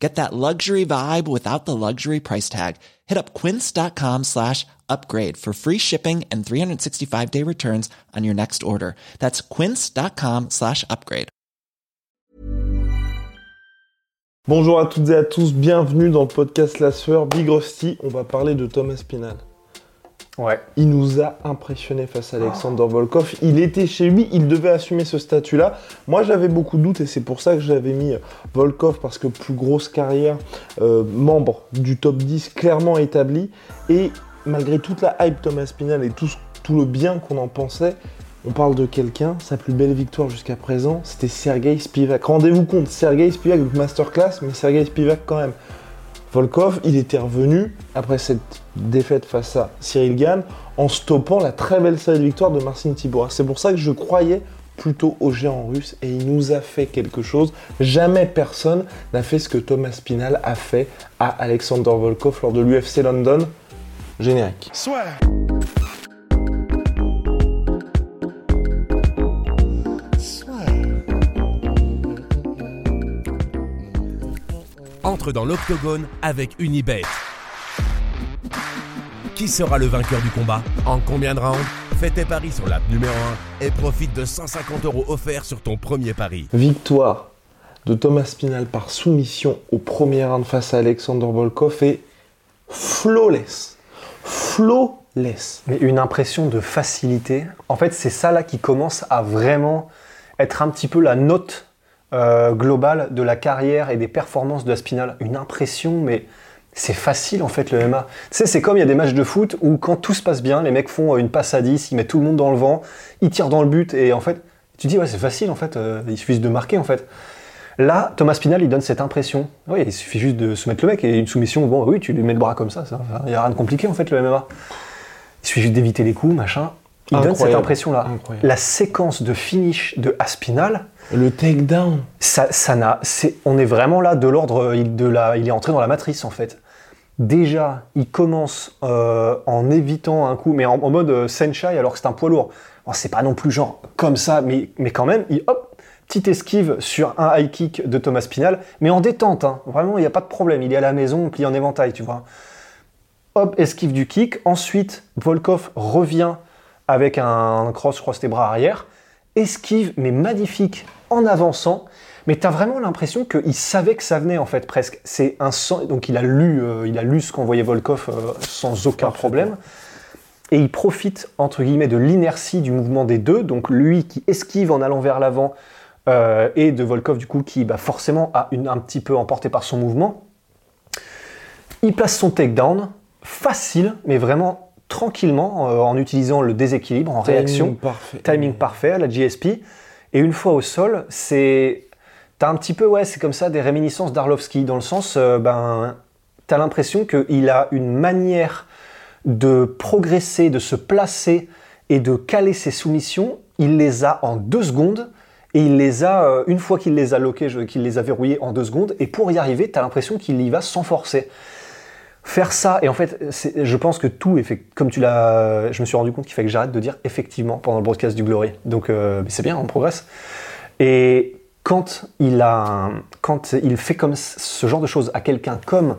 Get that luxury vibe without the luxury price tag. Hit up quince.com slash upgrade for free shipping and 365 day returns on your next order. That's quince.com slash upgrade. Bonjour à toutes et à tous, bienvenue dans le podcast La Sueur Big Rusty. On va parler de Thomas Pinal. Il nous a impressionné face à Alexander Volkov. Il était chez lui, il devait assumer ce statut-là. Moi, j'avais beaucoup de doutes et c'est pour ça que j'avais mis Volkov parce que plus grosse carrière, euh, membre du top 10 clairement établi. Et malgré toute la hype Thomas Pinal et tout, tout le bien qu'on en pensait, on parle de quelqu'un, sa plus belle victoire jusqu'à présent, c'était Sergei Spivak. Rendez-vous compte, Sergei Spivak, masterclass, mais Sergei Spivak quand même. Volkov, il était revenu après cette défaite face à Cyril Gann en stoppant la très belle série de victoires de Marcin Tibora. C'est pour ça que je croyais plutôt au géant russe et il nous a fait quelque chose. Jamais personne n'a fait ce que Thomas Spinal a fait à Alexander Volkov lors de l'UFC London. Générique. Entre dans l'octogone avec Unibet. Qui sera le vainqueur du combat? En combien de rounds? Fais tes paris sur l'app numéro 1 et profite de 150 euros offerts sur ton premier pari. Victoire de Thomas Spinal par soumission au premier round face à Alexander Volkov et flawless. Flawless. Mais une impression de facilité. En fait, c'est ça là qui commence à vraiment être un petit peu la note euh, globale de la carrière et des performances de Aspinal. Une impression, mais c'est facile en fait le MMA. Tu sais, c'est comme il y a des matchs de foot où quand tout se passe bien, les mecs font une passe à 10, ils mettent tout le monde dans le vent, ils tirent dans le but et en fait, tu dis ouais, c'est facile en fait, euh, il suffit de marquer en fait. Là, Thomas Pinal, il donne cette impression. Oui, il suffit juste de soumettre le mec et une soumission, bon, oui, tu lui mets le bras comme ça, il n'y a rien de compliqué en fait le MMA. Il suffit juste d'éviter les coups, machin. Il donne cette impression-là. La séquence de finish de Aspinal. Le takedown. Ça, ça n'a, c'est, on est vraiment là de l'ordre de la, il est entré dans la matrice en fait. Déjà, il commence euh, en évitant un coup, mais en, en mode euh, senshai alors que c'est un poids lourd. Bon, c'est pas non plus genre comme ça, mais, mais quand même, il hop, petite esquive sur un high kick de Thomas Pinal, mais en détente. Hein. Vraiment, il n'y a pas de problème. Il est à la maison, plié en éventail, tu vois. Hop, esquive du kick. Ensuite, Volkov revient avec un cross, je crois tes bras arrière. Esquive, mais magnifique, en avançant. Mais tu as vraiment l'impression qu'il savait que ça venait, en fait, presque. C'est un sang... Donc, il a lu, euh, il a lu ce qu'envoyait Volkov euh, sans aucun problème. Et il profite, entre guillemets, de l'inertie du mouvement des deux. Donc, lui qui esquive en allant vers l'avant, euh, et de Volkov, du coup, qui bah, forcément a une, un petit peu emporté par son mouvement. Il place son takedown, facile, mais vraiment tranquillement, euh, en utilisant le déséquilibre, en Timing réaction. parfait. Timing parfait à la GSP. Et une fois au sol, c'est. T'as un petit peu, ouais, c'est comme ça, des réminiscences d'Arlovski, dans le sens, euh, ben, t'as l'impression qu'il a une manière de progresser, de se placer et de caler ses soumissions. Il les a en deux secondes. Et il les a, euh, une fois qu'il les a loqués, qu'il les a verrouillés en deux secondes, et pour y arriver, tu as l'impression qu'il y va sans forcer. Faire ça, et en fait, je pense que tout comme tu l'as, je me suis rendu compte qu'il fallait que j'arrête de dire effectivement pendant le broadcast du Glory. Donc euh, c'est bien, on progresse. Et quand il, a, quand il fait comme ce genre de choses à quelqu'un comme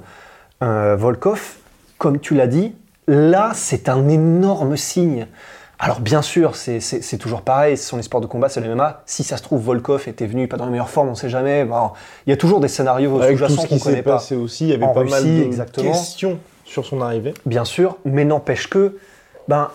euh, Volkov, comme tu l'as dit, là c'est un énorme signe. Alors bien sûr, c'est- toujours pareil, ce sont les sports de combat, c'est le MMA. Si ça se trouve, Volkov était venu pas dans la meilleure forme, on sait jamais. Bon, il y a toujours des scénarios sous-jacents ce qu'on connaît pas. passé aussi, il y avait En pas mal de exactement. questions sur son arrivée. Bien sûr, mais n'empêche que, ben,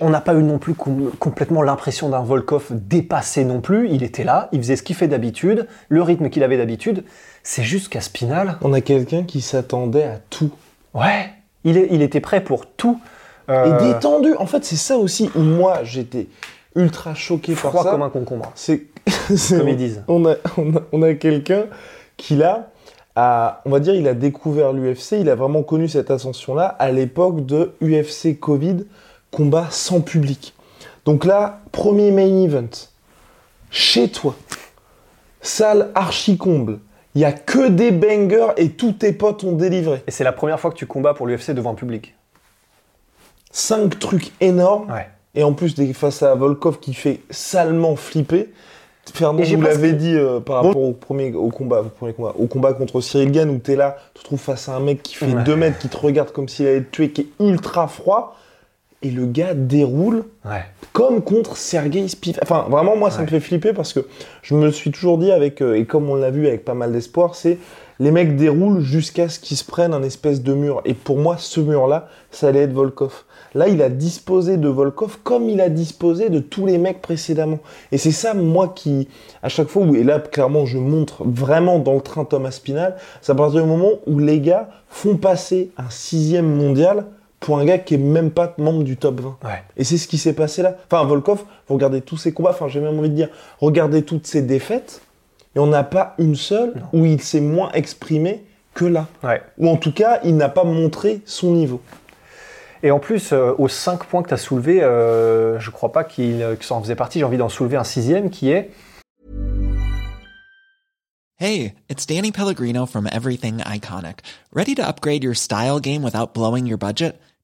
on n'a pas eu non plus com- complètement l'impression d'un Volkov dépassé non plus. Il était là, il faisait ce qu'il fait d'habitude, le rythme qu'il avait d'habitude. C'est juste qu'à Spinal, On a quelqu'un qui s'attendait à tout. ouais, il, est- il était prêt pour tout. Et Euh, détendu. En fait, c'est ça aussi où moi, j'étais ultra choqué par ça. comme un concombre, C'est, comme ils disent. on a, on a, on a quelqu'un qui là, a, on va dire, il a découvert l'UFC, il a vraiment connu cette ascension-là à l'époque de UFC Covid, combat sans public. Donc là, premier main event, chez toi, salle archi comble, il y a que des bangers et tous tes potes ont délivré. Et c'est la première fois que tu combats pour l'UFC devant le public. Cinq trucs énormes. Ouais. Et en plus, face à Volkov qui fait salement flipper. Fernand presque- l'avait dit euh, par rapport au premier au combat, au premier combat, au combat contre Cyril Gann où t'es là, tu te trouves face à un mec qui fait Ouais. 2 mètres, qui te regarde comme s'il allait te tuer, qui est ultra froid, et le gars déroule Ouais. comme contre Sergei Spiv. Enfin, vraiment, moi, ça Ouais. me fait flipper parce que je me suis toujours dit, avec, euh, et comme on l'a vu avec pas mal d'espoir, c'est les mecs déroulent jusqu'à ce qu'ils se prennent un espèce de mur. Et pour moi, ce mur-là, ça allait être Volkov. Là, il a disposé de Volkov comme il a disposé de tous les mecs précédemment. Et c'est ça, moi, qui, à chaque fois où, et là, clairement, je montre vraiment dans le train Thomas Spinal, c'est à partir du moment où les gars font passer un sixième mondial pour un gars qui est même pas membre du top 20. Ouais. Et c'est ce qui s'est passé là. Enfin, Volkov, vous regardez tous ses combats, enfin, j'ai même envie de dire, regardez toutes ses défaites, et on n'a pas une seule où il s'est moins exprimé que là. Ouais. Ou en tout cas, il n'a pas montré son niveau. Et en plus, euh, aux 5 points que tu as soulevés, euh, je crois pas qu'il euh, que ça en faisait partie. J'ai envie d'en soulever un sixième qui est Hey, it's Danny Pellegrino from Everything Iconic. Ready to upgrade your style game without blowing your budget?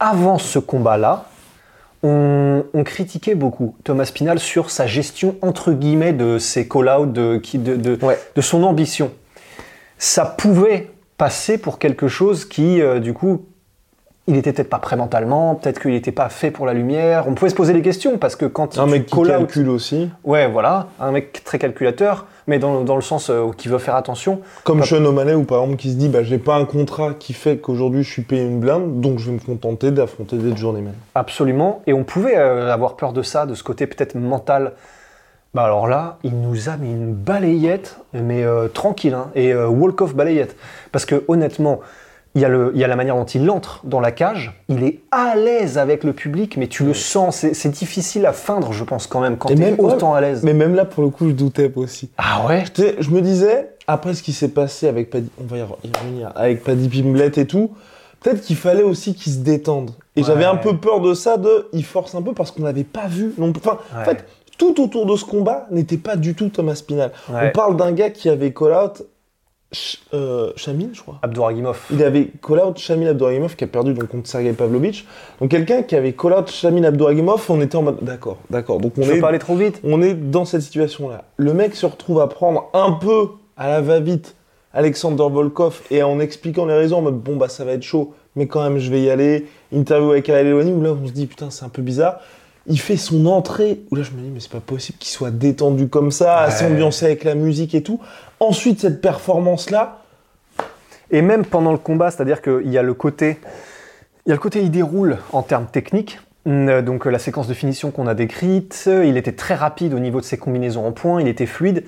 Avant ce combat-là, on, on critiquait beaucoup Thomas Spinal sur sa gestion entre guillemets de ses call-outs, de, de, de, Ouais. de son ambition. Ça pouvait passer pour quelque chose qui, euh, du coup, il était peut-être pas prêt mentalement, peut-être qu'il n'était pas fait pour la lumière. On pouvait se poser des questions parce que quand Un mec qui out- calcule aussi. ouais, voilà, un mec très calculateur, mais dans, dans le sens euh, qui veut faire attention. Comme Sean O'Malley, ou par exemple, qui se dit bah, j'ai pas un contrat qui fait qu'aujourd'hui je suis payé une blinde, donc je vais me contenter d'affronter des journeymen. Absolument. Et on pouvait euh, avoir peur de ça, de ce côté peut-être mental. Bah alors là, il nous a mis une balayette, mais euh, tranquille, hein, et euh, walk-off balayette. Parce que honnêtement, il y, a le- il y a la manière dont il entre dans la cage, il est à l'aise avec le public, mais tu le sens, c'est difficile à feindre, je pense, quand même, quand Et tu es même- autant à l'aise. Mais même là, pour le coup, je doutais aussi. Ah ouais? Je me disais, après ce qui s'est passé avec Paddy, on va y re- y revenir, avec Paddy Pimblett et tout, peut-être qu'il fallait aussi qu'il se détende. Et Ouais. j'avais un peu peur de ça, de il force un peu parce qu'on n'avait pas vu. Non, enfin, en fait, tout autour de ce combat n'était pas du tout Thomas Spinal. Ouais. On parle d'un gars qui avait call out Ch- euh, je crois. Abdouragimov. Il avait call out Shamil Abdouragimov qui a perdu donc contre Sergei Pavlovich. Donc quelqu'un qui avait call out Shamil Abdouragimov, on était en mode d'accord, d'accord. Donc on Je est pas aller trop vite on est dans cette situation-là. Le mec se retrouve à prendre un peu à la va-vite Alexander Volkov et en expliquant les raisons en mode bon bah ça va être chaud, mais quand même je vais y aller. Interview avec Ariel Elwani où là on se dit putain c'est un peu bizarre. Il fait son entrée où là je me dis mais c'est pas possible qu'il soit détendu comme ça, à Ouais. s'ambiancer avec la musique et tout. Ensuite cette performance-là, Et même pendant le combat, c'est-à-dire qu'il y a le côté, il y a le côté il déroule en termes techniques. Euh, Donc euh, la séquence de finition qu'on a décrite, il était très rapide au niveau de ses combinaisons en points, il était fluide.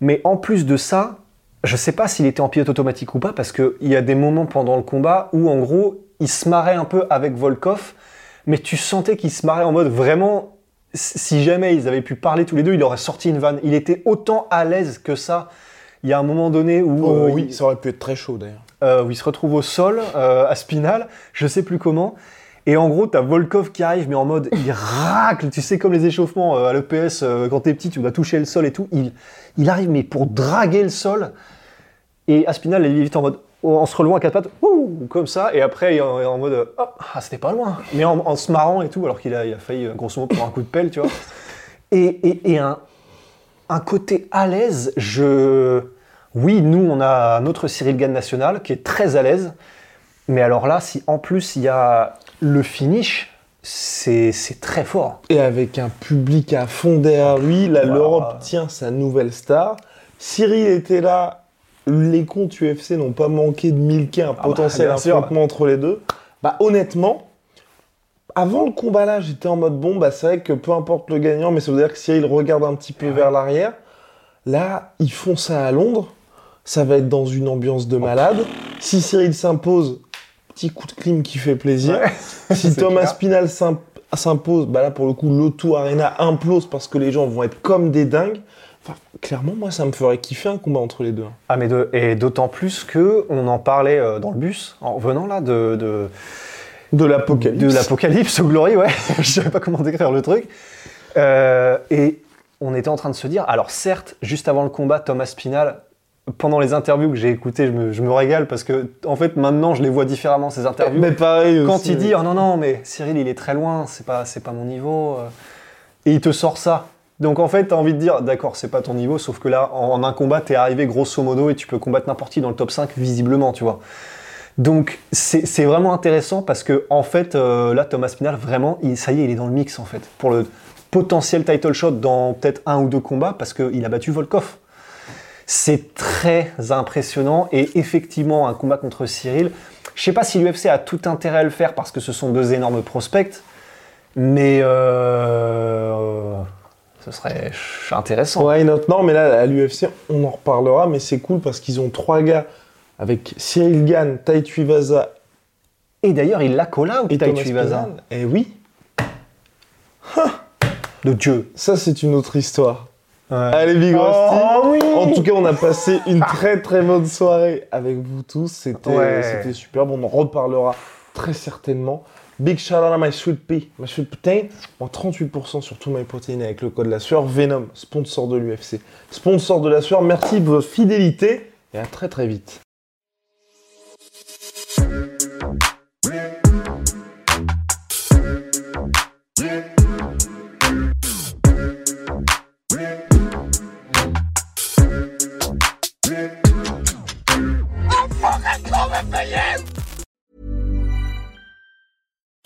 Mais en plus de ça, je sais pas s'il était en pilote automatique ou pas, parce qu'il y a des moments pendant le combat où en gros, il se marrait un peu avec Volkov, mais tu sentais qu'il se marrait en mode vraiment, si jamais ils avaient pu parler tous les deux, il aurait sorti une vanne. Il était autant à l'aise que ça. Il y a un moment donné où oh, euh, oui, il- ça aurait pu être très chaud d'ailleurs. euh, où il se retrouve au sol, euh, à Spinal, je sais plus comment. Et en gros, t'as Volkov qui arrive, mais en mode, il racle, tu sais, comme les échauffements à l'EPS, quand t'es petit, tu dois toucher le sol et tout. Il, il arrive, mais pour draguer le sol. Et Aspinal, il est vite en mode, en se relevant à quatre pattes, ouh, comme ça. Et après, en, en mode, ah, c'était pas loin. Mais en, en se marrant et tout, alors qu'il a, il a failli, euh, grosso modo, pour un coup de pelle, tu vois. Et, et, et un, un côté à l'aise, je. Oui, nous, on a notre Cyril Gann national qui est très à l'aise. Mais alors là, si en plus il y a le finish, c'est très fort. Et avec un public à fond derrière lui, là, l'Europe tient sa nouvelle star. Cyril était là. Les comptes UFC n'ont pas manqué de milquer un bah, potentiel affrontement entre les deux. Bah, honnêtement, avant le combat là, j'étais en mode bon, bah c'est vrai que peu importe le gagnant, mais ça veut dire que Cyril regarde un petit peu vers l'arrière. Là, ils font ça à Londres. Ça va être dans une ambiance de malade. Si Cyril s'impose, petit coup de clim qui fait plaisir. Si Thomas. Spinal s'im- s'impose, bah là pour le coup, l'Auto Arena implose parce que les gens vont être comme des dingues. Enfin, clairement, moi, ça me ferait kiffer un combat entre les deux. Ah mais de- et d'autant plus que on en parlait euh, dans le bus en revenant là de, de, De l'apocalypse. de l'apocalypse au glory, ouais. Je savais pas comment décrire le truc. Euh, et on était en train de se dire, alors certes, juste avant le combat, Thomas Spinal, pendant les interviews que j'ai écoutées, je me, je me régale parce que en fait maintenant je les vois différemment ces interviews. Mais pareil Quand aussi. il dit oh non non mais Cyril il est très loin, c'est pas c'est pas mon niveau euh. et il te sort ça. Donc en fait, tu as envie de dire d'accord, c'est pas ton niveau sauf que là en, un combat, tu es arrivé grosso modo et tu peux combattre n'importe qui dans le top 5 visiblement, tu vois. Donc c'est vraiment intéressant parce que en fait euh, là Thomas Spinal vraiment ça y est, il est dans le mix en fait pour le potentiel title shot dans peut-être un ou deux combats parce qu'il a battu Volkov. C'est très impressionnant et effectivement un combat contre Cyril. Je sais pas si l'UFC a tout intérêt à le faire parce que ce sont deux énormes prospects, mais euh, ce serait intéressant. Why not? Non, mais là, à l'UFC, on en reparlera, mais c'est cool parce qu'ils ont trois gars avec Cyril Gann, Tai Tuivasa Et d'ailleurs, il l'a out, et Tai Tuivasa. Et oui, De Dieu. ça, c'est une autre histoire. Ouais. Allez, Big Rusty. Oh oui En tout cas, on a passé une très très bonne soirée avec vous tous. C'était Ouais. c'était superbe. On en reparlera très certainement. Big shout out à My Sweet Pea. My Sweet Protein. Moins 38% sur tout My Protein avec le code la sueur. Venom, sponsor de l'UFC. Sponsor de la sueur. Merci de votre fidélité et à très très vite.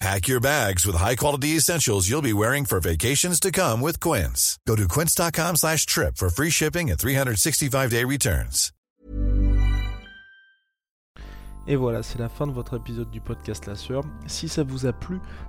Pack your bags with high-quality essentials you'll be wearing for vacations to come with Quince. Go to quince.com slash trip for free shipping and 365-day returns. Et voilà, c'est la fin de votre épisode du podcast La Sœur. Si ça vous a plu,